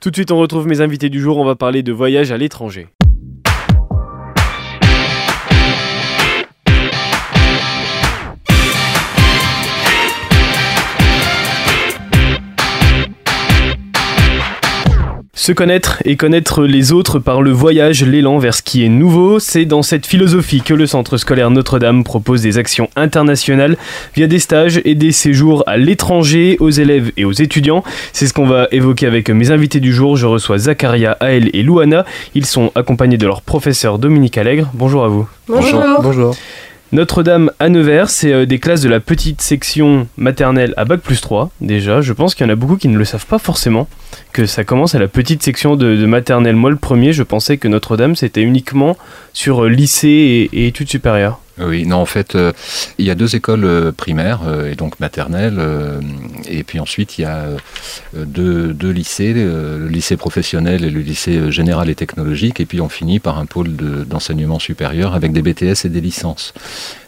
Tout de suite, on retrouve mes invités du jour. On va parler de voyage à l'étranger. Se connaître et connaître les autres par le voyage, l'élan vers ce qui est nouveau, c'est dans cette philosophie que le Centre scolaire Notre-Dame propose des actions internationales via des stages et des séjours à l'étranger aux élèves et aux étudiants. C'est ce qu'on va évoquer avec mes invités du jour. Je reçois Zacharia, Aël et Louana. Ils sont accompagnés de leur professeur Dominique Allègre. Bonjour à vous. Bonjour. Bonjour. Notre-Dame à Nevers, c'est euh, des classes de la petite section maternelle à Bac plus 3, déjà. Je pense qu'il y en a beaucoup qui ne le savent pas forcément, que ça commence à la petite section de, maternelle. Moi, le premier, je pensais que Notre-Dame, c'était uniquement sur euh, lycée et études supérieures. Oui, non, en fait, euh, il y a deux écoles euh, primaires euh, et donc maternelles, et puis ensuite il y a deux, deux lycées, le lycée professionnel et le lycée général et technologique, et puis on finit par un pôle de- d'enseignement supérieur avec des BTS et des licences.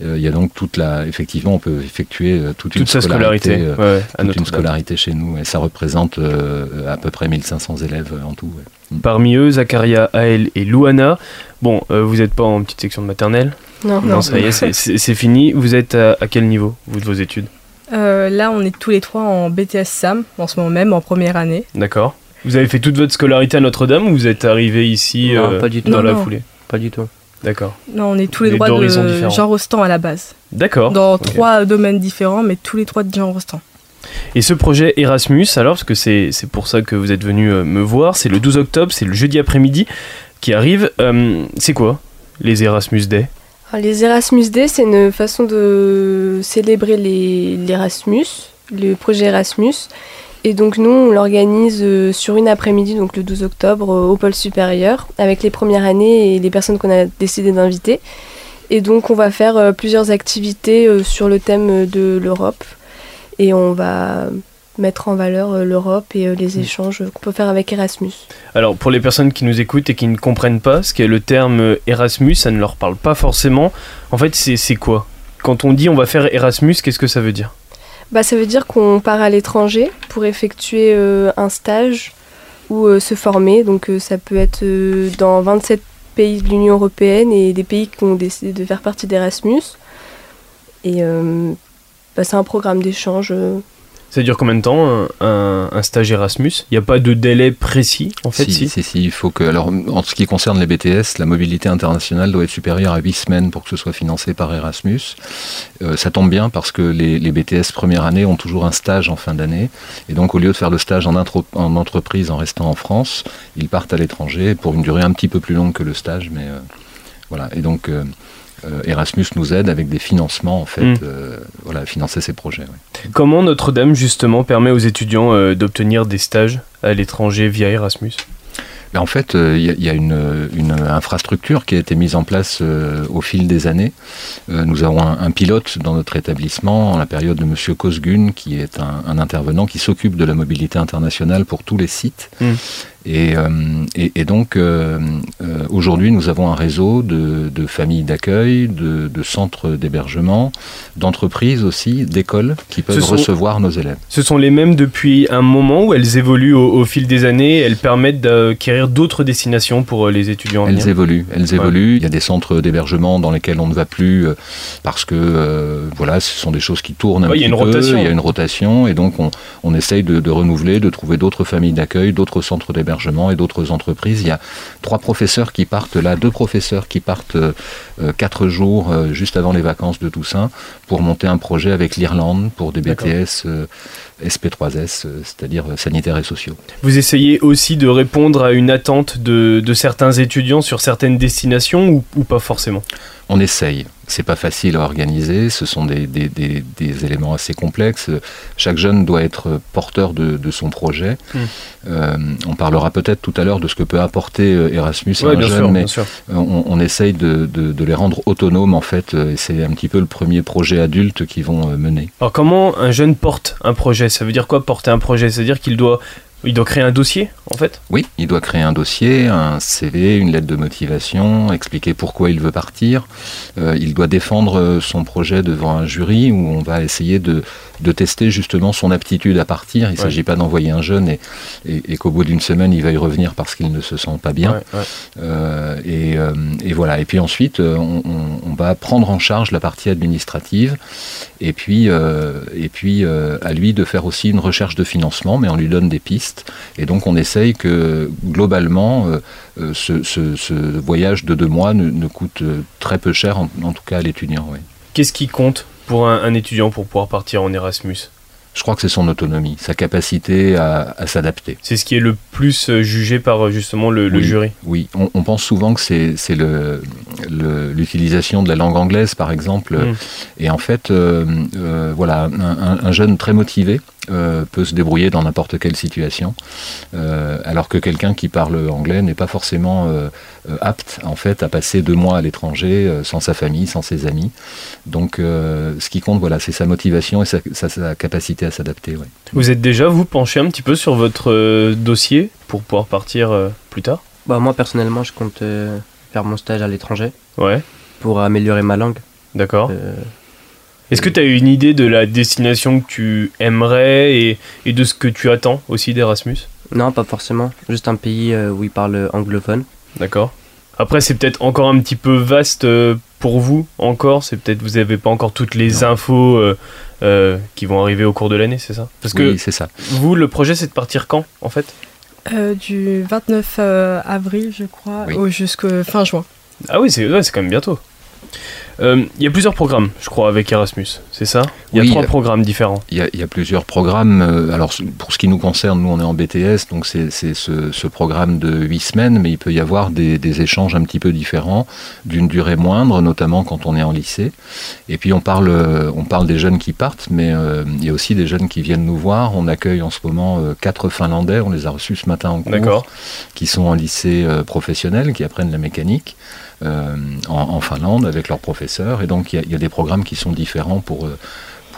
Il y a donc toute la, effectivement, on peut effectuer euh, toute, une Toute sa scolarité, ouais, ouais, à toute une scolarité chez nous, et ça représente à peu près 1500 élèves en tout. ouais. Parmi eux, Zacharia, Aël et Louana. Bon, vous n'êtes pas en petite section de maternelle Non, Non, ça y est, c'est- fini. Vous êtes à, à quel niveau, vous, de vos études Euh, là, on est tous les trois en BTS SAM, en ce moment même, en première année. D'accord. Vous avez fait toute votre scolarité à Notre-Dame ou vous êtes arrivé ici Non, euh, pas du tout. dans Non, la non. foulée Pas du tout. D'accord. Non, on est tous les trois d'horizons de différents. Jean Rostand à la base. D'accord. Dans trois domaines différents, mais tous les trois de Jean Rostand. Et ce projet Erasmus, alors, parce que c'est c'est pour ça que vous êtes venu euh, me voir, c'est le 12 octobre, c'est le jeudi après-midi qui arrive. Euh, c'est quoi les Erasmus Day? Alors, les Erasmus Day, c'est une façon de célébrer l'Erasmus, le projet Erasmus. Et donc nous, on l'organise euh, sur une après-midi, donc le 12 octobre, euh, au pôle supérieur, avec les premières années et les personnes qu'on a décidé d'inviter. Et donc on va faire euh, plusieurs activités sur le thème de l'Europe. Et on va mettre en valeur euh, l'Europe et euh, les échanges qu'on peut faire avec Erasmus. Alors, pour les personnes qui nous écoutent et qui ne comprennent pas ce qu'est le terme euh, Erasmus, ça ne leur parle pas forcément. En fait, c'est quoi? Quand on dit on va faire Erasmus, qu'est-ce que ça veut dire? Bah, ça veut dire qu'on part à l'étranger pour effectuer euh, un stage ou euh, se former. Donc euh, ça peut être dans 27 pays de l'Union européenne et des pays qui ont décidé de faire partie d'Erasmus. Et bah, c'est un programme d'échange. Ça dure combien de temps un, stage Erasmus? Il n'y a pas de délai précis, en fait, si, si, si, si, il faut que. Alors, en ce qui concerne les BTS, la mobilité internationale doit être supérieure à 8 semaines pour que ce soit financé par Erasmus. Euh, ça tombe bien parce que les, les BTS première année ont toujours un stage en fin d'année. Et donc, au lieu de faire le stage en, intro- en entreprise en restant en France, ils partent à l'étranger pour une durée un petit peu plus longue que le stage. Mais euh, voilà. Et donc. euh, Erasmus nous aide avec des financements en fait, Mm. euh, voilà, à financer ces projets. Comment Notre-Dame, justement, permet aux étudiants euh, d'obtenir des stages à l'étranger via Erasmus? Ben, en fait, euh, il y a, il y a une, une infrastructure qui a été mise en place euh, au fil des années. Euh, nous avons un, un pilote dans notre établissement, en la période de Monsieur Kosgun, qui est un, un intervenant qui s'occupe de la mobilité internationale pour tous les sites. Mm. Et, euh, et- et donc, euh, euh, aujourd'hui, nous avons un réseau de, de familles d'accueil, de, de centres d'hébergement, d'entreprises aussi, d'écoles qui peuvent sont- recevoir nos élèves. Ce sont les mêmes depuis un moment ou elles évoluent au, au fil des années? Elles permettent d'acquérir d'autres destinations pour les étudiants Elles venir évoluent, elles évoluent. Il y a des centres d'hébergement dans lesquels on ne va plus parce que euh, voilà, ce sont des choses qui tournent un Ouais, il y a petit une peu. rotation. Il y a une rotation et donc on, on essaye de, de renouveler, de trouver d'autres familles d'accueil, d'autres centres d'hébergement et d'autres entreprises. Il y a trois professeurs qui partent là, deux professeurs qui partent euh, euh, quatre jours euh, juste avant les vacances de Toussaint pour monter un projet avec l'Irlande pour des. BTS euh, SP3S, euh, c'est-à-dire sanitaires et sociaux. Vous essayez aussi de répondre à une attente de, de certains étudiants sur certaines destinations ou, ou pas forcément? On essaye. C'est pas facile à organiser. Ce sont des, des- des- des éléments assez complexes. Chaque jeune doit être porteur de, de son projet. Mm. Euh, on parlera peut-être tout à l'heure de ce que peut apporter euh, Erasmus à Ouais, un bien jeune, sûr, mais on, on essaye de, de- de les rendre autonomes en fait. euh, Et c'est un petit peu le premier projet adulte qu'ils vont mener. Alors comment un jeune porte un projet? Ça veut dire quoi porter un projet? C'est-à-dire qu'il doit, il doit créer un dossier en fait Oui, il doit créer un dossier, un CV, une lettre de motivation, expliquer pourquoi il veut partir. Euh, il doit défendre euh, son projet devant un jury où on va essayer de, de tester justement son aptitude à partir. Il ne s'agit pas d'envoyer un jeune et, et, qu'au bout d'une semaine, il va y revenir parce qu'il ne se sent pas bien. Euh, et, et, voilà. Et puis ensuite, on, on, va prendre en charge la partie administrative et puis, et puis à lui de faire aussi une recherche de financement, mais on lui donne des pistes. Et donc on essaye que globalement, ce, ce, ce, voyage de deux mois ne, coûte très peu cher, en, en tout cas à l'étudiant. Oui. Qu'est-ce qui compte pour un, étudiant pour pouvoir partir en Erasmus je crois que c'est son autonomie, sa capacité à, s'adapter. C'est ce qui est le plus euh, jugé par euh, justement le, jury. Oui, on, pense souvent que c'est l'utilisation de la langue anglaise, par exemple. Mm. Et en fait, euh, voilà, un, jeune très motivé euh, peut se débrouiller dans n'importe quelle situation, euh, alors que quelqu'un qui parle anglais n'est pas forcément euh, apte en fait à passer deux mois à l'étranger sans sa famille, sans ses amis. Donc, ce qui compte, voilà, c'est sa motivation et sa, capacité à s'adapter. Vous êtes déjà vous penché un petit peu sur votre dossier pour pouvoir partir plus tard? Bah moi personnellement, je compte faire mon stage à l'étranger. Ouais. Pour améliorer ma langue. D'accord. Est-ce que tu as une idée de la destination que tu aimerais et, et de ce que tu attends aussi d'Erasmus? Non, pas forcément. Juste un pays euh, où ils parlent anglophone. D'accord. Après, c'est peut-être encore un petit peu vaste euh, pour vous, encore. C'est peut-être vous n'avez pas encore toutes les infos euh, qui vont arriver au cours de l'année, c'est ça? Parce oui, c'est ça. Vous, le projet, c'est de partir quand, en fait? Du 29 avril, je crois, jusqu'à fin juin. Ah oui, c'est quand même bientôt. Euh, il y a plusieurs programmes, je crois, avec Erasmus, c'est ça? Il y a trois programmes différents. Il y, a plusieurs programmes. Euh, alors, pour ce qui nous concerne, nous, on est en BTS, donc c'est ce, programme de huit semaines, mais il peut y avoir des, échanges un petit peu différents, d'une durée moindre, notamment quand on est en lycée. Et puis, on parle, on parle des jeunes qui partent, mais euh, il y a aussi des jeunes qui viennent nous voir. On accueille en ce moment quatre Finlandais, on les a reçus ce matin en cours, qui sont en lycée professionnel, qui apprennent la mécanique. Euh, en, Finlande avec leurs professeurs. Et donc il y, a des programmes qui sont différents pour euh,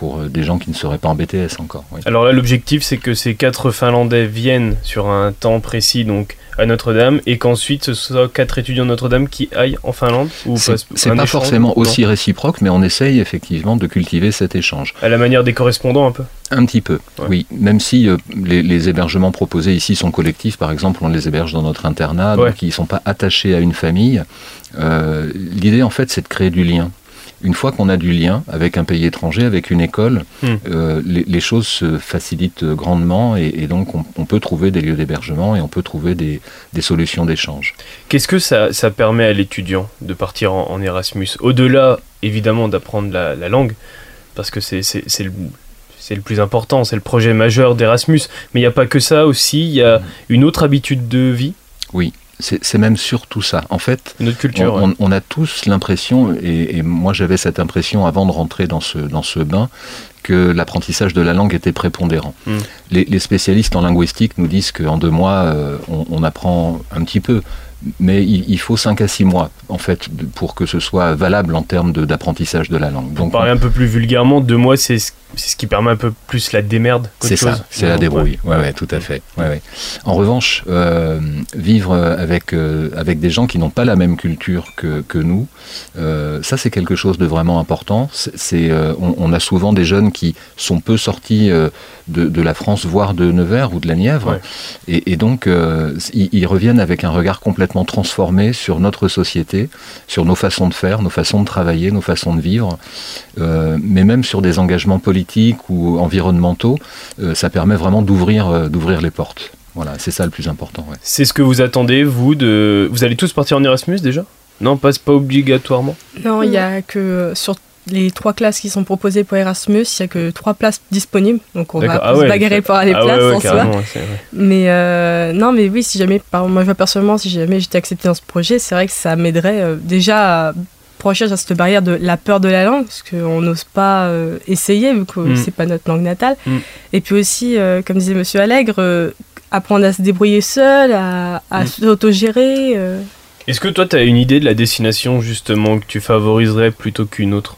pour euh, des gens qui ne seraient pas en BTS encore. Alors là, l'objectif, c'est que ces quatre Finlandais viennent sur un temps précis, donc à Notre-Dame, et qu'ensuite ce soit quatre étudiants de Notre-Dame qui aillent en Finlande ou C'est pas forcément aussi réciproque, mais on essaye effectivement de cultiver cet échange. À la manière des correspondants, un peu Un petit peu, oui. Même si euh, les, hébergements proposés ici sont collectifs, par exemple, on les héberge dans notre internat, donc ils ne sont pas attachés à une famille. Euh, l'idée, en fait, c'est de créer du lien une fois qu'on a du lien avec un pays étranger, avec une école, hmm. euh, les, choses se facilitent grandement et, donc on, peut trouver des lieux d'hébergement et on peut trouver des, solutions d'échange. Qu'est-ce que ça, permet à l'étudiant de partir en, Erasmus Au-delà, évidemment, d'apprendre la, langue, parce que c'est le c'est le plus important, c'est le projet majeur d'Erasmus. Mais il n'y a pas que ça aussi, il y a hmm. une autre habitude de vie? Oui, c'est même surtout ça. En fait, culture, on, a tous l'impression, et, moi j'avais cette impression avant de rentrer dans ce, dans ce bain, que l'apprentissage de la langue était prépondérant. Hmm. Les, spécialistes en linguistique nous disent qu'en deux mois, euh, on, apprend un petit peu mais il, faut 5 à 6 mois en fait pour que ce soit valable en termes d'apprentissage de, la langue. Donc, parler un peu plus vulgairement, deux mois c'est ce qui permet un peu plus la démerde C'est ça, c'est la débrouille. Ouais. ouais, tout à fait. Ouais, ouais. En revanche, euh, vivre avec, euh, avec des gens qui n'ont pas la même culture que, que nous, euh, ça c'est quelque chose de vraiment important. C'est, on, on, a souvent des jeunes qui sont peu sortis de, la France, voire de Nevers ou de la Nièvre. Et, donc, ils, reviennent avec un regard complètement transformé sur notre société, sur nos façons de faire, nos façons de travailler, nos façons de vivre, mais même sur des engagements politiques ou environnementaux. Euh, ça permet vraiment d'ouvrir d'ouvrir les portes. Voilà, c'est ça le plus important. C'est ce que vous attendez, vous, de... Vous allez tous partir en Erasmus déjà? Non, pas, pas obligatoirement? Non, il y a que sur les trois classes qui sont proposées pour Erasmus, il n'y a que trois places disponibles, donc on va ah se bagarrer pour aller ah places en soi. Mais euh, non, mais oui, si jamais, moi je vois personnellement, si jamais j'étais accepté dans ce projet, c'est vrai que ça m'aiderait euh, déjà à franchir cette barrière de la peur de la langue, parce qu'on n'ose pas euh, essayer vu que mm. c'est pas notre langue natale. Mm. Et puis aussi, comme disait Monsieur Allègre, apprendre à se débrouiller seul, à, à mm. s'autogérer. Est-ce que toi, tu as une idée de la destination justement que tu favoriserais plutôt qu'une autre?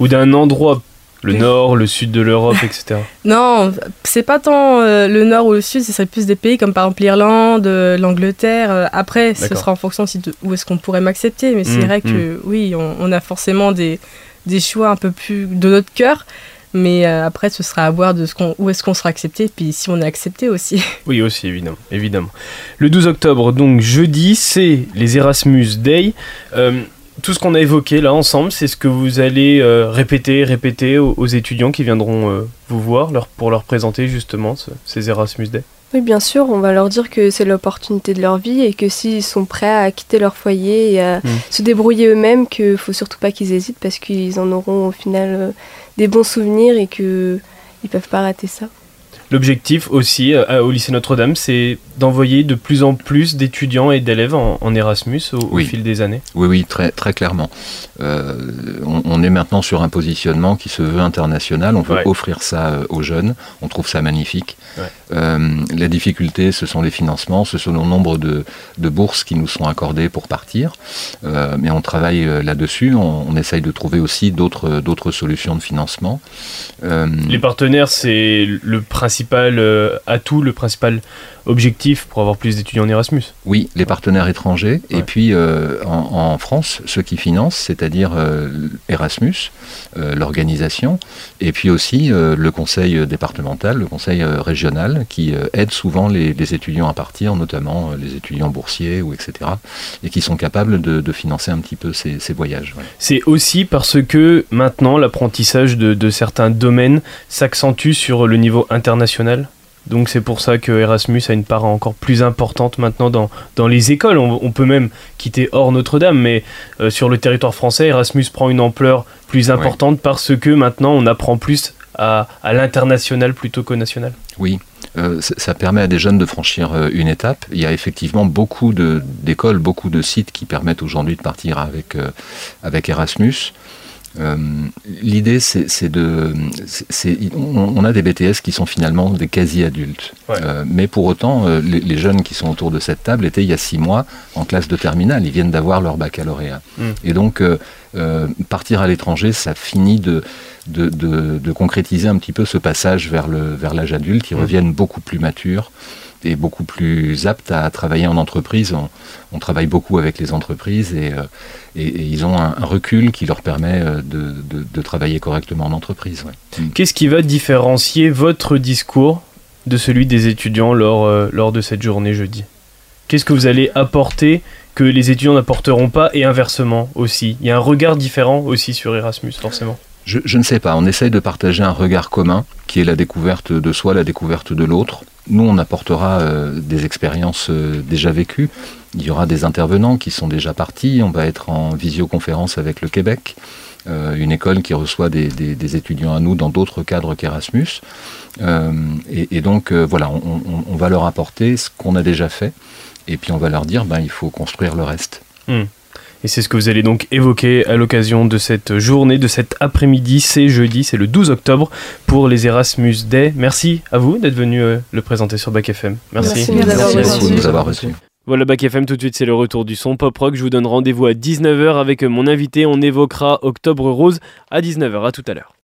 Ou d'un endroit le nord, le sud de l'Europe, etc. non, c'est pas tant euh, le nord ou le sud, ce serait plus des pays comme par exemple l'Irlande, euh, l'Angleterre. Euh, après, ce sera en fonction si où est-ce qu'on pourrait m'accepter. Mais c'est mmh, vrai que mmh. oui, on, a forcément des, des choix un peu plus de notre cœur. Mais après, ce sera à voir de ce qu'on, où est-ce qu'on sera accepté, puis si on est accepté aussi. Oui, aussi, évidemment. évidemment. Le 12 octobre, donc jeudi, c'est les Erasmus Day. Euh, tout ce qu'on a évoqué là ensemble, c'est ce que vous allez euh, répéter, répéter aux, étudiants qui viendront vous voir leur, pour leur présenter justement ces Erasmus Day. Oui, bien sûr, on va leur dire que c'est l'opportunité de leur vie et que s'ils sont prêts à quitter leur foyer et à mm. se débrouiller eux-mêmes, qu'il ne faut surtout pas qu'ils hésitent parce qu'ils en auront au final des bons souvenirs et qu'ils ne peuvent pas rater ça. L'objectif aussi euh, au lycée Notre-Dame, c'est d'envoyer de plus en plus d'étudiants et d'élèves en, Erasmus au, fil des années. Oui, oui, très, très clairement. Euh, on, est maintenant sur un positionnement qui se veut international. On veut offrir ça euh, aux jeunes. On trouve ça magnifique. la difficulté, ce sont les financements, ce sont le nombre de, bourses qui nous sont accordées pour partir. mais on travaille là-dessus. On, on, essaye de trouver aussi d'autres solutions de financement. les partenaires, c'est le principe principal euh, atout, le principal objectif pour avoir plus d'étudiants en Erasmus Oui, les partenaires étrangers. Et puis euh, en, France, ceux qui financent, c'est-à-dire euh, Erasmus, l'organisation, et puis aussi le conseil départemental, le conseil régional, qui aide souvent les, étudiants à partir, notamment les étudiants boursiers ou etc., et qui sont capables de, financer un petit peu ces, voyages. C'est aussi parce que maintenant l'apprentissage de certains domaines s'accentue sur le niveau international? Donc c'est pour ça que Erasmus a une part encore plus importante maintenant dans, dans les écoles. On, peut même quitter hors Notre-Dame, mais euh, sur le territoire français, Erasmus prend une ampleur plus importante parce que maintenant on apprend plus à, à l'international plutôt qu'au national. Oui, euh, ça permet à des jeunes de franchir euh, une étape. Il y a effectivement beaucoup d'écoles, beaucoup de sites qui permettent aujourd'hui de partir avec, avec Erasmus. Euh, l'idée, c'est de. on, a des BTS qui sont finalement des quasi-adultes. Euh, mais pour autant, euh, les, jeunes qui sont autour de cette table étaient il y a six mois en classe de terminale. Ils viennent d'avoir leur baccalauréat. Mm. Et donc, partir à l'étranger, ça finit de, de, concrétiser un petit peu ce passage vers l'âge vers adulte. Ils mm. reviennent beaucoup plus matures et beaucoup plus aptes à travailler en entreprise. On, travaille beaucoup avec les entreprises et, euh, ils ont un, recul qui leur permet euh, de, travailler correctement en entreprise. Mm. Qu'est-ce qui va différencier votre discours de celui des étudiants lors, euh, lors de cette journée jeudi? Qu'est-ce que vous allez apporter que les étudiants n'apporteront pas et inversement aussi? Il y a un regard différent aussi sur Erasmus, forcément. Je, ne sais pas, on essaye de partager un regard commun, qui est la découverte de soi, la découverte de l'autre. Nous, on apportera euh, des expériences euh, déjà vécues. Il y aura des intervenants qui sont déjà partis. On va être en visioconférence avec le Québec, euh, une école qui reçoit des, étudiants à nous dans d'autres cadres qu'Erasmus. Et, donc, voilà, on, va leur apporter ce qu'on a déjà fait. Et puis, on va leur dire, ben, il faut construire le reste. Hmm. Et c'est ce que vous allez donc évoquer à l'occasion de cette journée, de cet après-midi. C'est jeudi, c'est le 12 octobre pour les Erasmus Day. Merci à vous d'être venu euh, le présenter sur Bac FM. Merci. Merci, de nous avoir reçus. Voilà, Bac FM, tout de suite, c'est le retour du son pop rock. Je vous donne rendez-vous à 19h avec mon invité. On évoquera Octobre Rose à 19h. À tout à l'heure.